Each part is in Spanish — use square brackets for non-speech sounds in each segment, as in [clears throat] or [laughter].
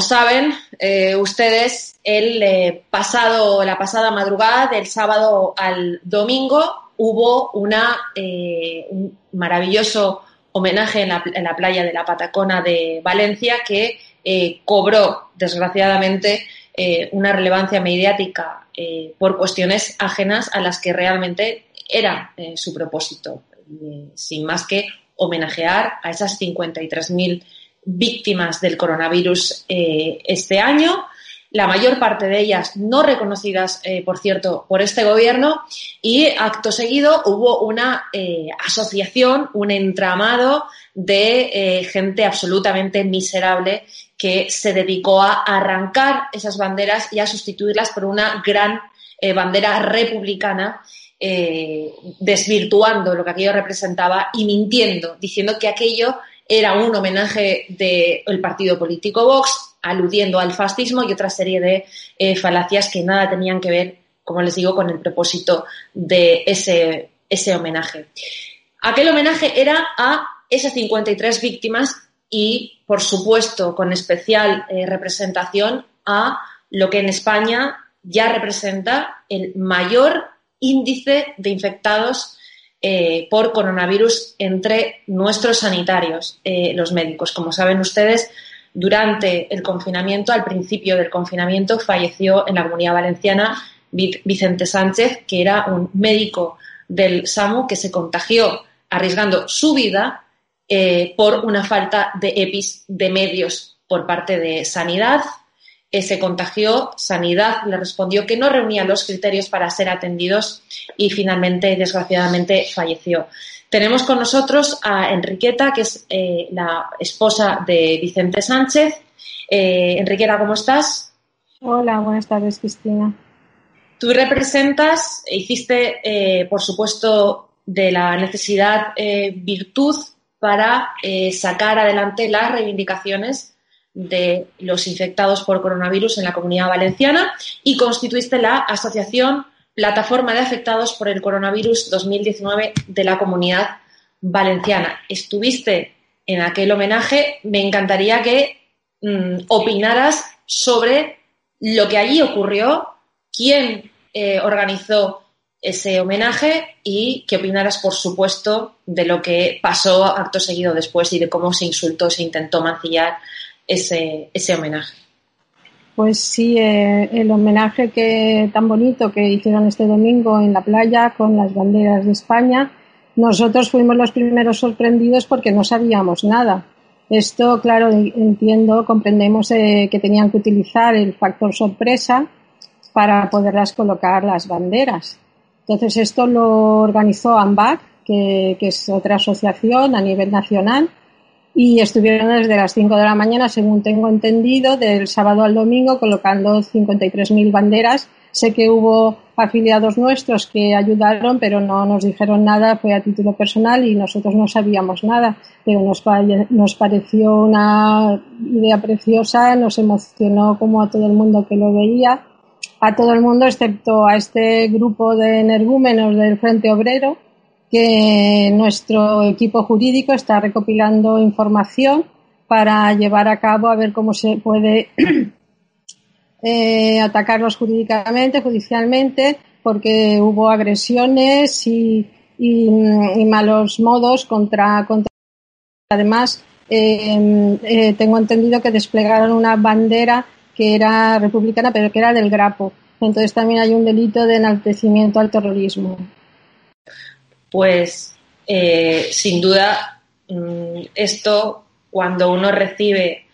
Como saben eh, ustedes, el eh, pasado, la pasada madrugada, del sábado al domingo, hubo una, eh, un maravilloso homenaje en la, playa de la Patacona de Valencia que cobró, desgraciadamente, una relevancia mediática por cuestiones ajenas a las que realmente era su propósito, sin más que homenajear a esas 53.000 víctimas del coronavirus eh, este año, la mayor parte de ellas no reconocidas, eh, por cierto, por este gobierno, y acto seguido hubo una eh, asociación, un entramado de gente absolutamente miserable que se dedicó a arrancar esas banderas y a sustituirlas por una gran bandera republicana desvirtuando lo que aquello representaba y mintiendo, diciendo que aquello era un homenaje del partido político Vox, aludiendo al fascismo y otra serie de eh, falacias que nada tenían que ver, como les digo, con el propósito de ese, ese homenaje. Aquel homenaje era a esas 53 víctimas y, por supuesto, con especial eh, representación a lo que en España ya representa el mayor índice de infectados eh, por coronavirus entre nuestros sanitarios, eh, los médicos. Como saben ustedes, durante el confinamiento, al principio del confinamiento, falleció en la comunidad valenciana Vicente Sánchez, que era un médico del SAMU que se contagió arriesgando su vida eh, por una falta de EPIs de medios por parte de Sanidad se contagió, Sanidad le respondió que no reunía los criterios para ser atendidos y finalmente, desgraciadamente, falleció. Tenemos con nosotros a Enriqueta, que es eh, la esposa de Vicente Sánchez. Eh, Enriqueta, ¿cómo estás? Hola, buenas tardes, Cristina. Tú representas, hiciste, eh, por supuesto, de la necesidad virtud para sacar adelante las reivindicaciones de los infectados por coronavirus en la comunidad valenciana y constituiste la Asociación Plataforma de Afectados por el Coronavirus 2019 de la comunidad valenciana. Estuviste en aquel homenaje. Me encantaría que mm, opinaras sobre lo que allí ocurrió, quién eh, organizó ese homenaje y qué opinaras, por supuesto, de lo que pasó acto seguido después y de cómo se insultó, se intentó mancillar ese, ese homenaje. Pues sí, eh, el homenaje que tan bonito que hicieron este domingo en la playa con las banderas de España, nosotros fuimos los primeros sorprendidos porque no sabíamos nada. Esto, claro, entiendo, comprendemos eh, que tenían que utilizar el factor sorpresa para poderlas colocar las banderas. Entonces, esto lo organizó AMBAC, que, que es otra asociación a nivel nacional, y estuvieron desde las 5 de la mañana, según tengo entendido, del sábado al domingo, colocando 53.000 banderas. Sé que hubo afiliados nuestros que ayudaron, pero no nos dijeron nada, fue a título personal y nosotros no sabíamos nada, pero nos, nos pareció una idea preciosa, nos emocionó como a todo el mundo que lo veía, a todo el mundo excepto a este grupo de energúmenos del Frente Obrero, que nuestro equipo jurídico está recopilando información para llevar a cabo a ver cómo se puede [clears throat] eh, atacarlos jurídicamente, judicialmente, porque hubo agresiones y, malos modos contra, contra además em, eh, tengo entendido que desplegaron una bandera que era republicana pero que era del grapo. Entonces también hay un delito de enaltecimiento al terrorismo pues eh, sin duda mm, esto cuando uno recibe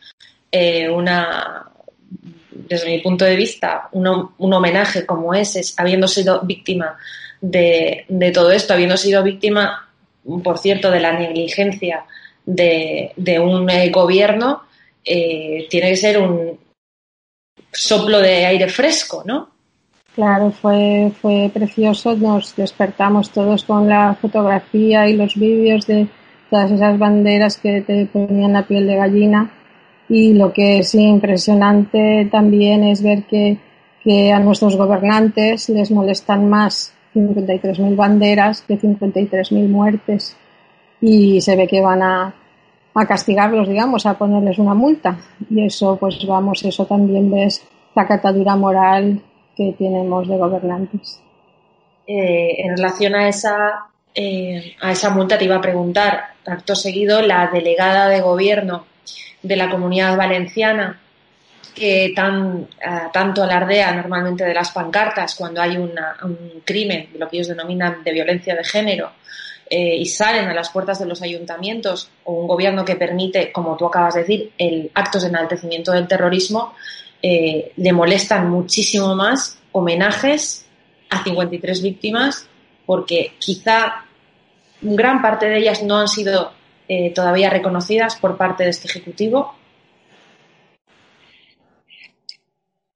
eh, una, desde mi punto de vista, un, homenaje como ese, habiendo sido víctima de, todo esto, habiendo sido víctima, por cierto, de la negligencia de, un eh, gobierno, tiene que ser un soplo de aire fresco, ¿no? Claro, fue, fue precioso. Nos despertamos todos con la fotografía y los vídeos de todas esas banderas que te ponían la piel de gallina. Y lo que es impresionante también es ver que, que a nuestros gobernantes les molestan más 53.000 banderas que 53.000 muertes. Y se ve que van a, a castigarlos, digamos, a ponerles una multa. Y eso, pues vamos, eso también ves la catadura moral que tenemos de gobernantes. Eh, en relación a esa, eh, a esa multa te iba a preguntar, acto seguido, la delegada de gobierno de la comunidad valenciana, que tan, eh, tanto alardea normalmente de las pancartas cuando hay un crimen, lo que ellos denominan de violencia de género, y salen a las puertas de los ayuntamientos o un gobierno que permite, como tú acabas de decir, el actos de enaltecimiento del terrorismo, eh, le molestan muchísimo más homenajes a 53 víctimas porque quizá gran parte de ellas no han sido eh, todavía reconocidas por parte de este Ejecutivo.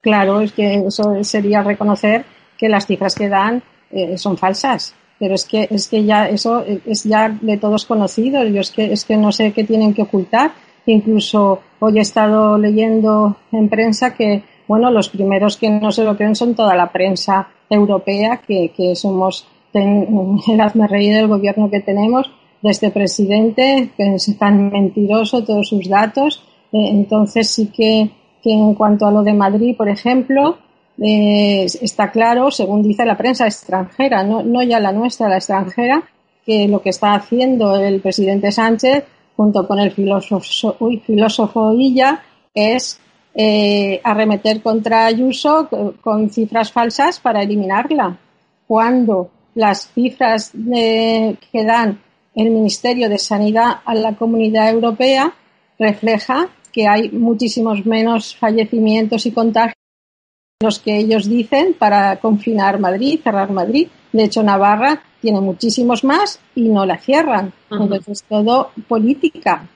Claro, es que eso sería reconocer que las cifras que dan eh, son falsas, pero es que es que ya eso es ya de todos conocido. Yo es que es que no sé qué tienen que ocultar Incluso hoy he estado leyendo en prensa que, bueno, los primeros que no se lo creen son toda la prensa europea, que, que somos [laughs] el hazme del gobierno que tenemos, de este presidente, que es tan mentiroso todos sus datos. Eh, entonces sí que, que en cuanto a lo de Madrid, por ejemplo, eh, está claro, según dice la prensa extranjera, no, no ya la nuestra, la extranjera, que lo que está haciendo el presidente Sánchez junto con el filósofo, uy, filósofo Illa, es eh, arremeter contra Ayuso con cifras falsas para eliminarla. Cuando las cifras que dan el Ministerio de Sanidad a la Comunidad Europea refleja que hay muchísimos menos fallecimientos y contagios los que ellos dicen para confinar Madrid, cerrar Madrid. De hecho, Navarra tiene muchísimos más y no la cierran. Entonces, todo política.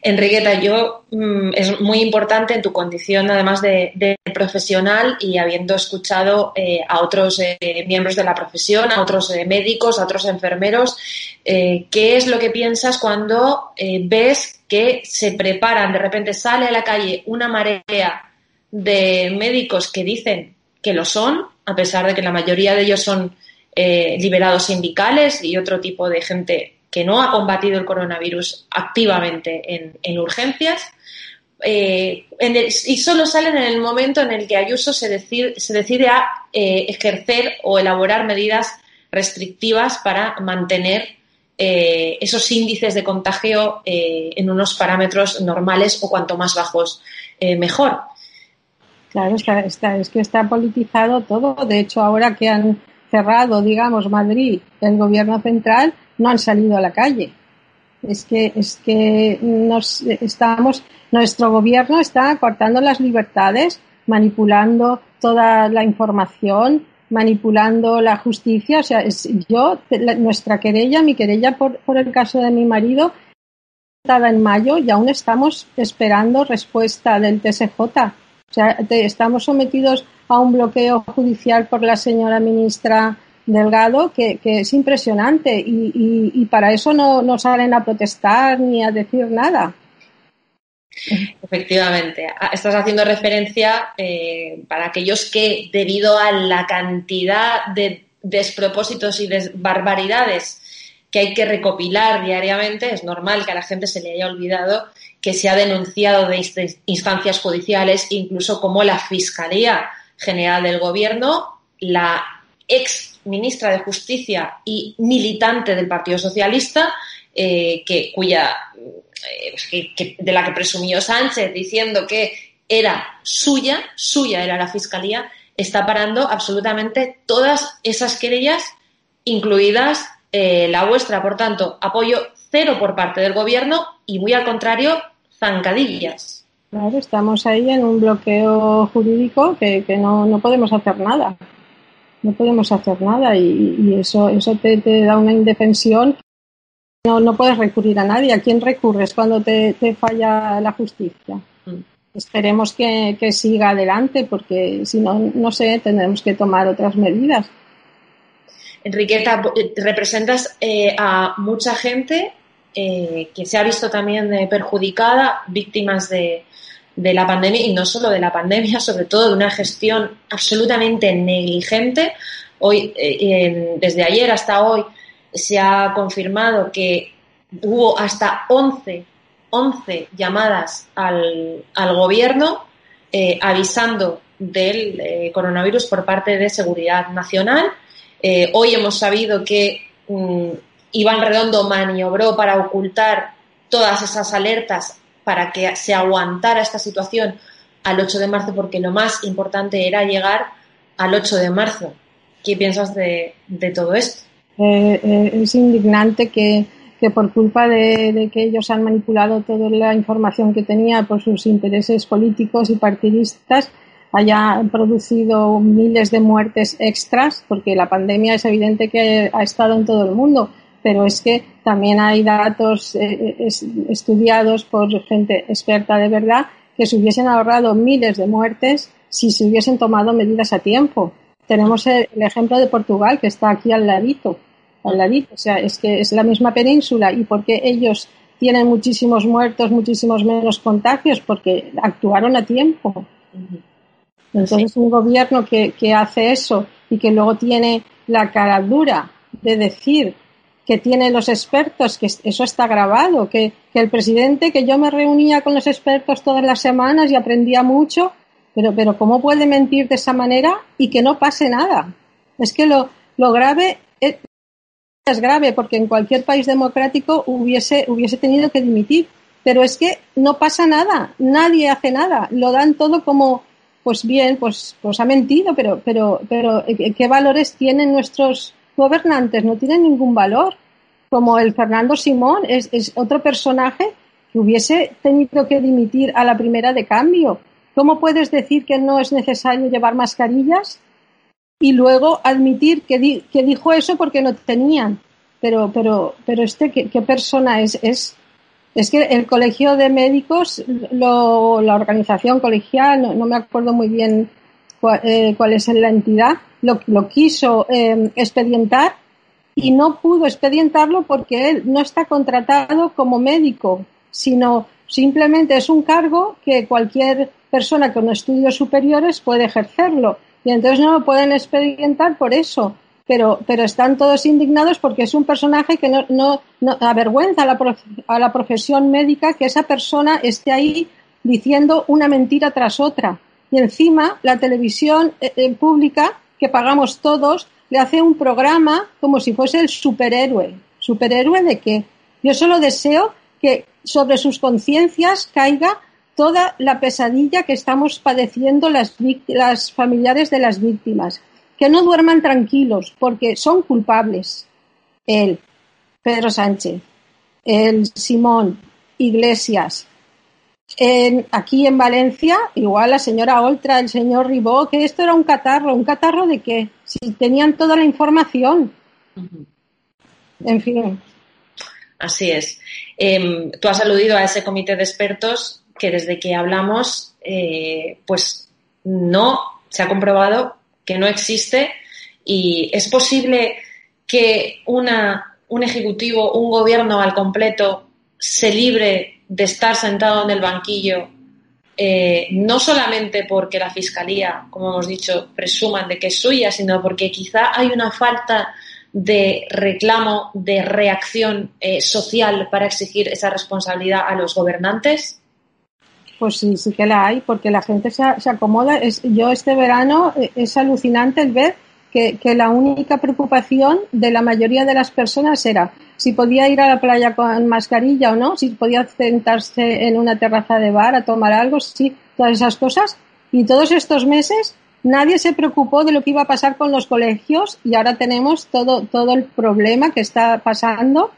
Enriqueta, yo mm, es muy importante en tu condición, además de, profesional y habiendo escuchado eh, a otros eh, miembros de la profesión, a otros eh, médicos, a otros enfermeros, ¿qué es lo que piensas cuando ves que se preparan, de repente sale a la calle una marea de médicos que dicen que lo son, a pesar de que la mayoría de ellos son eh, liberados sindicales y otro tipo de gente que no ha combatido el coronavirus activamente en, urgencias. Eh, y solo salen en el momento en el que Ayuso se decide, se decide a eh, ejercer o elaborar medidas restrictivas para mantener esos índices de contagio en unos parámetros normales o cuanto más bajos mejor. Claro, está, es que está politizado todo. De hecho, ahora que han cerrado, digamos, Madrid, el gobierno central, no han salido a la calle. Es que, es que nos estamos, nuestro gobierno está cortando las libertades, manipulando toda la información, manipulando la justicia. O sea, es, yo, nuestra querella, mi querella por, por el caso de mi marido, estaba en mayo y aún estamos esperando respuesta del TSJ. O sea, estamos sometidos a un bloqueo judicial por la señora ministra Delgado que, es impresionante y, para eso no, salen a protestar ni a decir nada. Efectivamente, ah, estás haciendo referencia eh, para aquellos que, debido a la cantidad de despropósitos y de barbaridades que hay que recopilar diariamente, es normal que a la gente se le haya olvidado que se ha denunciado de instancias judiciales, incluso como la Fiscalía General del Gobierno, la ex ministra de Justicia y militante del Partido Socialista, eh, que, cuya, eh, de la que presumió Sánchez diciendo que era suya, suya era la Fiscalía, está parando absolutamente todas esas querellas, incluidas eh, la vuestra. Por tanto, apoyo cero por parte del Gobierno y, muy al contrario, zancadillas. Claro, estamos ahí en un bloqueo jurídico que, que no, no podemos hacer nada no podemos hacer nada y, eso, eso te, da una indefensión. No, no puedes recurrir a nadie. ¿A quién recurres cuando te, falla la justicia? Mm. Esperemos que, siga adelante porque si no, no sé, tendremos que tomar otras medidas. Enriqueta, representas eh, a mucha gente eh, que se ha visto también eh, perjudicada, víctimas de, la pandemia y no solo de la pandemia, [laughs] sobre todo de una gestión absolutamente negligente. Hoy, eh, desde ayer hasta hoy, se ha confirmado que hubo hasta 11, 11 llamadas al, gobierno avisando del coronavirus por parte de Seguridad Nacional. hoy hemos sabido que mm, Iván Redondo maniobró para ocultar todas esas alertas para que se aguantara esta situación al 8 de marzo, porque lo más importante era llegar al 8 de marzo. ¿Qué piensas de, todo esto? Eh, eh, es indignante que, por culpa de, que ellos han manipulado toda la información que tenía por sus intereses políticos y partidistas, haya producido miles de muertes extras, porque la pandemia es evidente que ha estado en todo el mundo pero es que también hay datos eh, eh, estudiados por gente experta de verdad que se hubiesen ahorrado miles de muertes si se hubiesen tomado medidas a tiempo. Tenemos el, ejemplo de Portugal, que está aquí al ladito, al ladito, o sea, es que es la misma península y porque ellos tienen muchísimos muertos, muchísimos menos contagios, porque actuaron a tiempo. Entonces, un gobierno que, que hace eso y que luego tiene la cara dura de decir que tienen los expertos, que eso está grabado, que, el presidente, que yo me reunía con los expertos todas las semanas y aprendía mucho, pero, pero ¿cómo puede mentir de esa manera y que no pase nada? Es que lo, lo grave es, es grave porque en cualquier país democrático hubiese, hubiese tenido que dimitir, pero es que no pasa nada, nadie hace nada, lo dan todo como, pues bien, pues, pues ha mentido, pero, pero, pero ¿qué valores tienen nuestros gobernantes no tienen ningún valor, como el Fernando Simón es, otro personaje que hubiese tenido que dimitir a la primera de cambio. ¿Cómo puedes decir que no es necesario llevar mascarillas y luego admitir que, que dijo eso porque no tenían? Pero, pero, pero este, ¿qué, persona es? es? Es que el colegio de médicos, lo, la organización colegial, no, me acuerdo muy bien cuál, eh, cuál es la entidad, lo, quiso eh, expedientar y no pudo expedientarlo porque él no está contratado como médico, sino simplemente es un cargo que cualquier persona con estudios superiores puede ejercerlo. Y entonces no lo pueden expedientar por eso. pero, pero están todos indignados porque es un personaje que no, no, no avergüenza a la, a la profesión médica que esa persona esté ahí diciendo una mentira tras otra. Y encima la televisión eh, eh, pública, que pagamos todos, le hace un programa como si fuese el superhéroe. ¿Superhéroe de qué? Yo solo deseo que sobre sus conciencias caiga toda la pesadilla que estamos padeciendo las, las familiares de las víctimas. Que no duerman tranquilos porque son culpables. Él, Pedro Sánchez, el Simón, Iglesias, aquí en Valencia, igual la señora Oltra, el señor Ribó, que esto era un catarro. ¿Un catarro de qué? Si tenían toda la información. En fin. Así es. Em, tú has aludido a ese comité de expertos que desde que hablamos, eh, pues no se ha comprobado que no existe y es posible que una, un ejecutivo, un gobierno al completo se libre de estar sentado en el banquillo, eh, no solamente porque la Fiscalía, como hemos dicho, presuman de que es suya, sino porque quizá hay una falta de reclamo, de reacción eh, social para exigir esa responsabilidad a los gobernantes? Pues sí, sí que la hay, porque la gente se, se acomoda. Es, yo este verano eh, es alucinante el ver que, que, la única preocupación de la mayoría de las personas era si podía ir a la playa con mascarilla o no, si podía sentarse en una terraza de bar a tomar algo, sí, todas esas cosas. Y todos estos meses nadie se preocupó de lo que iba a pasar con los colegios y ahora tenemos todo, todo el problema que está pasando.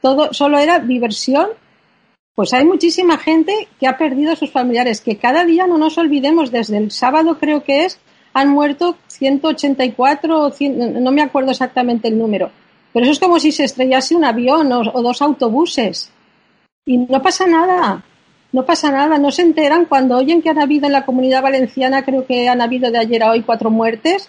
Todo solo era diversión. Pues hay muchísima gente que ha perdido a sus familiares, que cada día no nos olvidemos, desde el sábado creo que es, han muerto 184 no me acuerdo exactamente el número pero eso es como si se estrellase un avión o, dos autobuses. Y no pasa nada. No pasa nada. No se enteran cuando oyen que han habido en la comunidad valenciana, creo que han habido de ayer a hoy cuatro muertes.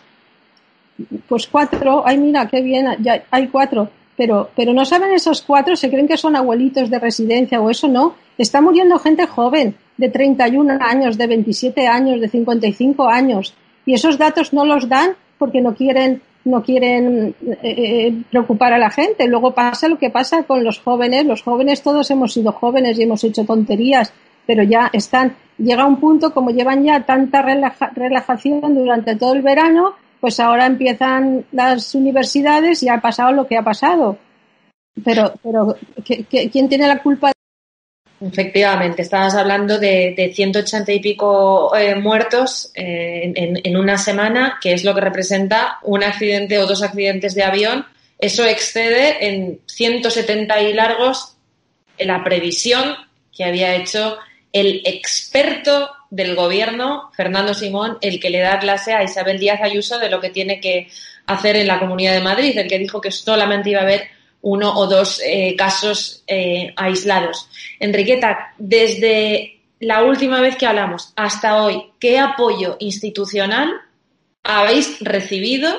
Pues cuatro. Ay, mira, qué bien. Ya hay cuatro. Pero, pero no saben esos cuatro, se creen que son abuelitos de residencia o eso no. Está muriendo gente joven, de 31 años, de 27 años, de 55 años. Y esos datos no los dan porque no quieren no quieren eh, eh, preocupar a la gente. Luego pasa lo que pasa con los jóvenes. Los jóvenes todos hemos sido jóvenes y hemos hecho tonterías, pero ya están, llega un punto como llevan ya tanta relajación durante todo el verano, pues ahora empiezan las universidades y ha pasado lo que ha pasado. Pero, pero quién tiene la culpa Efectivamente, estabas hablando de, de 180 y pico eh, muertos eh, en, una semana, que es lo que representa un accidente o dos accidentes de avión. Eso excede en 170 y largos la previsión que había hecho el experto del gobierno, Fernando Simón, el que le da clase a Isabel Díaz Ayuso de lo que tiene que hacer en la Comunidad de Madrid, el que dijo que solamente iba a haber uno o dos eh, casos eh, aislados. Enriqueta, desde la última vez que hablamos hasta hoy, ¿qué apoyo institucional habéis recibido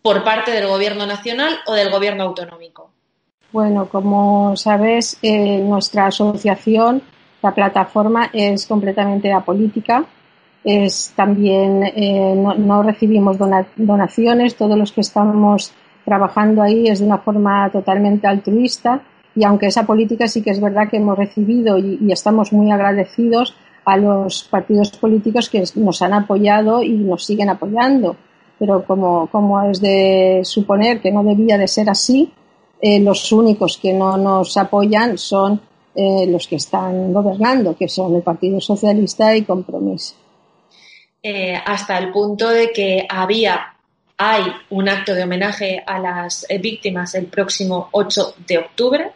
por parte del Gobierno Nacional o del Gobierno autonómico? Bueno, como sabes, eh, nuestra asociación, la plataforma, es completamente apolítica. Es también no, no, recibimos donaciones. Todos los que estamos trabajando ahí es de una forma totalmente altruista y aunque esa política sí que es verdad que hemos recibido y, estamos muy agradecidos a los partidos políticos que nos han apoyado y nos siguen apoyando. Pero como, como es de suponer que no debía de ser así, eh, los únicos que no nos apoyan son eh, los que están gobernando, que son el Partido Socialista y Compromiso. Eh, hasta el punto de que había hay un acto de homenaje a las eh, víctimas el próximo 8 de octubre.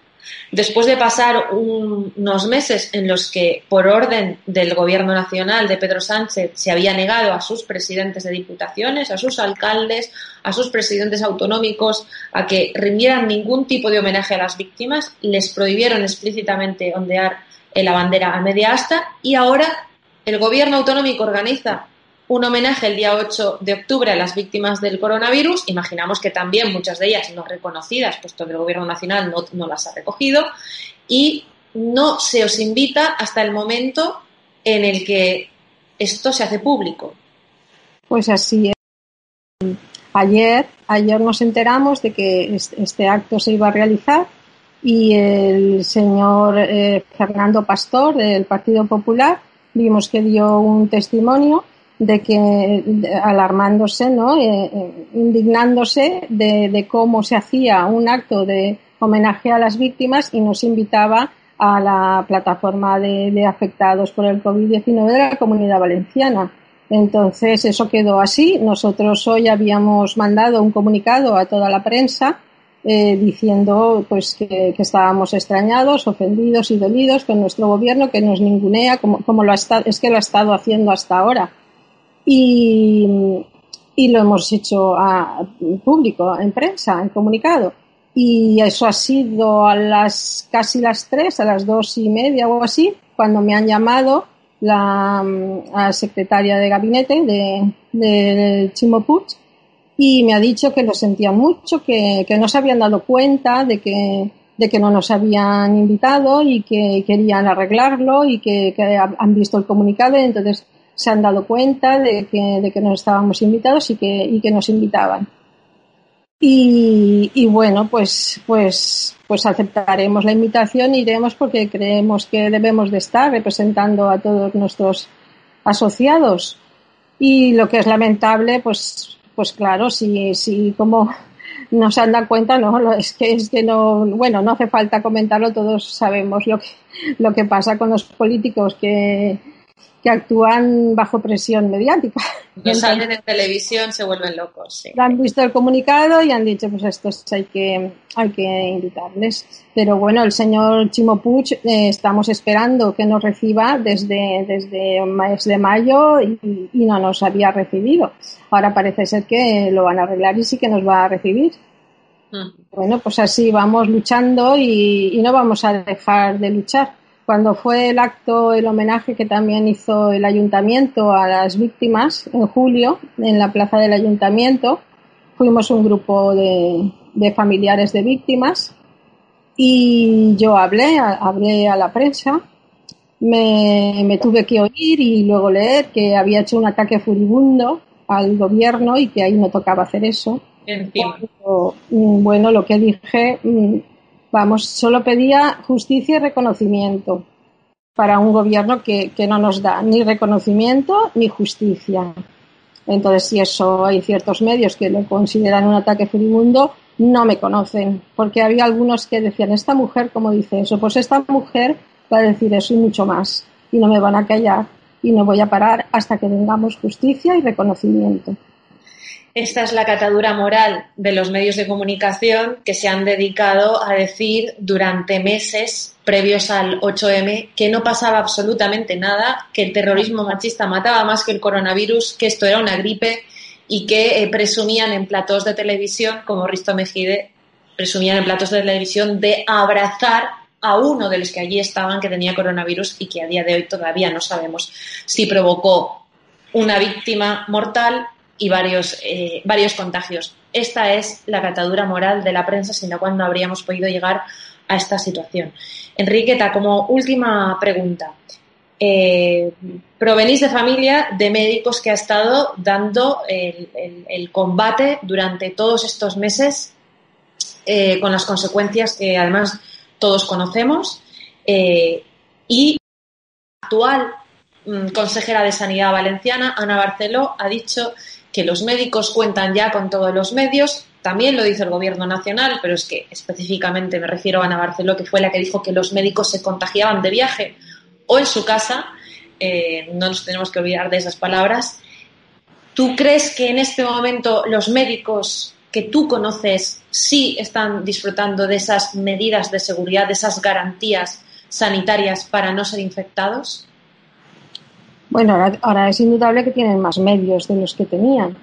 Después de pasar unos meses en los que, por orden del Gobierno Nacional de Pedro Sánchez, se había negado a sus presidentes de diputaciones, a sus alcaldes, a sus presidentes autonómicos a que rindieran ningún tipo de homenaje a las víctimas, les prohibieron explícitamente ondear la bandera a media asta y ahora el Gobierno autonómico organiza un homenaje el día 8 de octubre a las víctimas del coronavirus. Imaginamos que también muchas de ellas no reconocidas, puesto que el Gobierno Nacional no, las ha recogido. Y no se os invita hasta el momento en el que esto se hace público. Pues así es. ayer, ayer nos enteramos de que este acto se iba a realizar y el señor eh, Fernando Pastor del Partido Popular vimos que dio un testimonio de que alarmándose, ¿no? Eh, eh, indignándose de, cómo se hacía un acto de homenaje a las víctimas y nos invitaba a la plataforma de, afectados por el COVID-19 de la Comunidad Valenciana. Entonces eso quedó así. Nosotros hoy habíamos mandado un comunicado a toda la prensa eh, diciendo pues que, que, estábamos extrañados, ofendidos y dolidos con nuestro gobierno que nos ningunea como, como lo ha estado, es que lo ha estado haciendo hasta ahora. Y, y lo hemos hecho a público, en prensa, en comunicado. Y eso ha sido a las casi las tres, a las dos y media o así, cuando me han llamado la, secretaria de gabinete de, de Chimo y me ha dicho que lo sentían mucho, que, que no se habían dado cuenta de que, de que no nos habían invitado y que querían arreglarlo y que, han visto el comunicado entonces se han dado cuenta de que, de que no estábamos invitados y que, y que nos invitaban. Y, y, bueno, pues, pues, pues aceptaremos la invitación, iremos porque creemos que debemos de estar representando a todos nuestros asociados. Y lo que es lamentable, pues pues claro, si, si como no se han dado cuenta, no, es que es que no, bueno, no hace falta comentarlo, todos sabemos lo que, lo que pasa con los políticos que, que actúan bajo presión mediática. No salen en televisión, se vuelven locos. Sí. Han visto el comunicado y han dicho, pues estos hay que, hay que invitarles. Pero bueno, el señor Chimo Puig eh, estamos esperando que nos reciba desde, desde mes de mayo y, y, no nos había recibido. Ahora parece ser que lo van a arreglar y sí que nos va a recibir. Bueno, pues así vamos luchando y, y no vamos a dejar de luchar cuando fue el acto, el homenaje que también hizo el ayuntamiento a las víctimas en julio, en la plaza del ayuntamiento, fuimos un grupo de, de familiares de víctimas y yo hablé, hablé a la prensa, me, me, tuve que oír y luego leer que había hecho un ataque furibundo al gobierno y que ahí no tocaba hacer eso. Cuando, mm, bueno, lo que dije mm, Vamos, solo pedía justicia y reconocimiento para un gobierno que, que no nos da ni reconocimiento ni justicia. Entonces, si eso hay ciertos medios que lo consideran un ataque furibundo, no me conocen, porque había algunos que decían, esta mujer, como dice eso? Pues esta mujer va a decir eso y mucho más, y no me van a callar, y no voy a parar hasta que tengamos justicia y reconocimiento. Esta es la catadura moral de los medios de comunicación que se han dedicado a decir durante meses previos al 8M que no pasaba absolutamente nada, que el terrorismo machista mataba más que el coronavirus, que esto era una gripe y que eh, presumían en platos de televisión, como Risto Mejide, presumían en platos de televisión de abrazar a uno de los que allí estaban que tenía coronavirus y que a día de hoy todavía no sabemos si provocó una víctima mortal y varios, eh, varios contagios. Esta es la catadura moral de la prensa sin la cual no habríamos podido llegar a esta situación. Enriqueta, como última pregunta. Eh, provenís de familia de médicos que ha estado dando el, el, combate durante todos estos meses eh, con las consecuencias que además todos conocemos eh, y actual mm, consejera de Sanidad Valenciana, Ana Barceló, ha dicho que los médicos cuentan ya con todos los medios. También lo dice el Gobierno Nacional, pero es que específicamente me refiero a Ana Barceló, que fue la que dijo que los médicos se contagiaban de viaje o en su casa. Eh, no nos tenemos que olvidar de esas palabras. ¿Tú crees que en este momento los médicos que tú conoces sí están disfrutando de esas medidas de seguridad, de esas garantías sanitarias para no ser infectados? Bueno, ahora, ahora, es indudable que tienen más medios de los que tenían,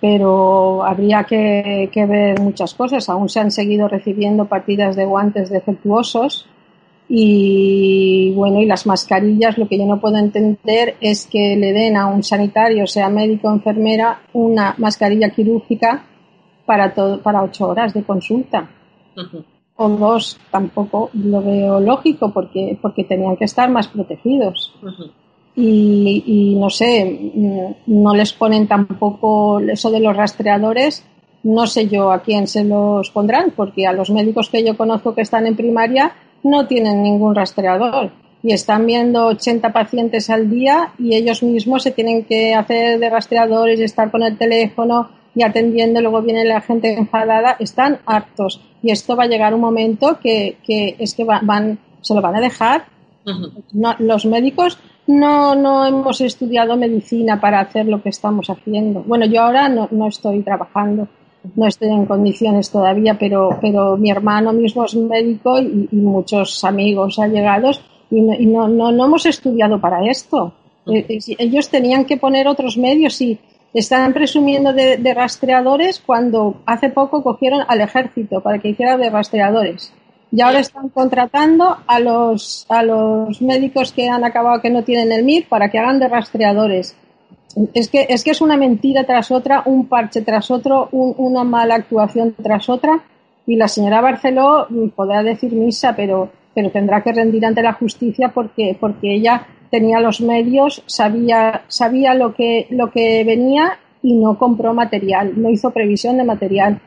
pero habría que, que, ver muchas cosas. Aún se han seguido recibiendo partidas de guantes defectuosos y bueno, y las mascarillas, lo que yo no puedo entender es que le den a un sanitario, sea médico o enfermera, una mascarilla quirúrgica para, todo, para ocho horas de consulta. Uh -huh. O dos, tampoco lo veo lógico porque, porque tenían que estar más protegidos. Uh -huh y, y, no sé, no les ponen tampoco eso de los rastreadores, no sé yo a quién se los pondrán, porque a los médicos que yo conozco que están en primaria no tienen ningún rastreador. Y están viendo 80 pacientes al día y ellos mismos se tienen que hacer de rastreadores y estar con el teléfono y atendiendo, luego viene la gente enfadada, están hartos. Y esto va a llegar un momento que, que es que van, se lo van a dejar. los médicos no, no hemos estudiado medicina para hacer lo que estamos haciendo. Bueno, yo ahora no, no estoy trabajando, no estoy en condiciones todavía, pero, pero mi hermano mismo es médico y, muchos amigos allegados y, no, no, no, hemos estudiado para esto. Eh, eh, ellos tenían que poner otros medios y están presumiendo de, de, rastreadores cuando hace poco cogieron al ejército para que hiciera de rastreadores. Y ahora están contratando a los, a los médicos que han acabado que no tienen el MIR para que hagan de rastreadores. Es que, es que es una mentira tras otra, un parche tras otro, una mala actuación tras otra. Y la señora Barceló podrá decir misa, pero, pero tendrá que rendir ante la justicia porque, porque ella tenía los medios, sabía, sabía lo que, lo que venía y no compró material, no hizo previsión de material.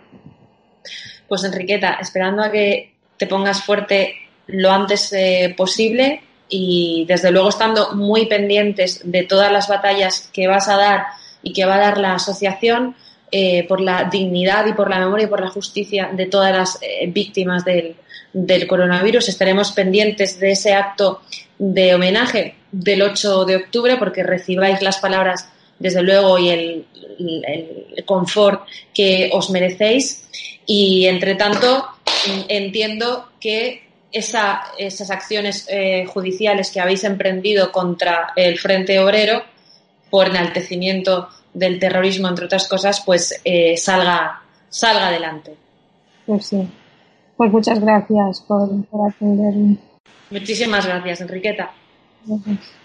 Pues Enriqueta, esperando a que te pongas fuerte lo antes eh, posible y desde luego estando muy pendientes de todas las batallas que vas a dar y que va a dar la asociación eh, por la dignidad y por la memoria y por la justicia de todas las eh, víctimas del, del, coronavirus. Estaremos pendientes de ese acto de homenaje del 8 de octubre porque recibáis las palabras desde luego y el, el confort que os merecéis y entre tanto entiendo que esas acciones eh, judiciales que habéis emprendido contra el Frente Obrero por enaltecimiento del terrorismo, entre otras cosas, pues eh, salga, salga adelante. Pues sí. Pues muchas gracias por, por atenderme. Muchísimas gracias, Enriqueta. Gracias.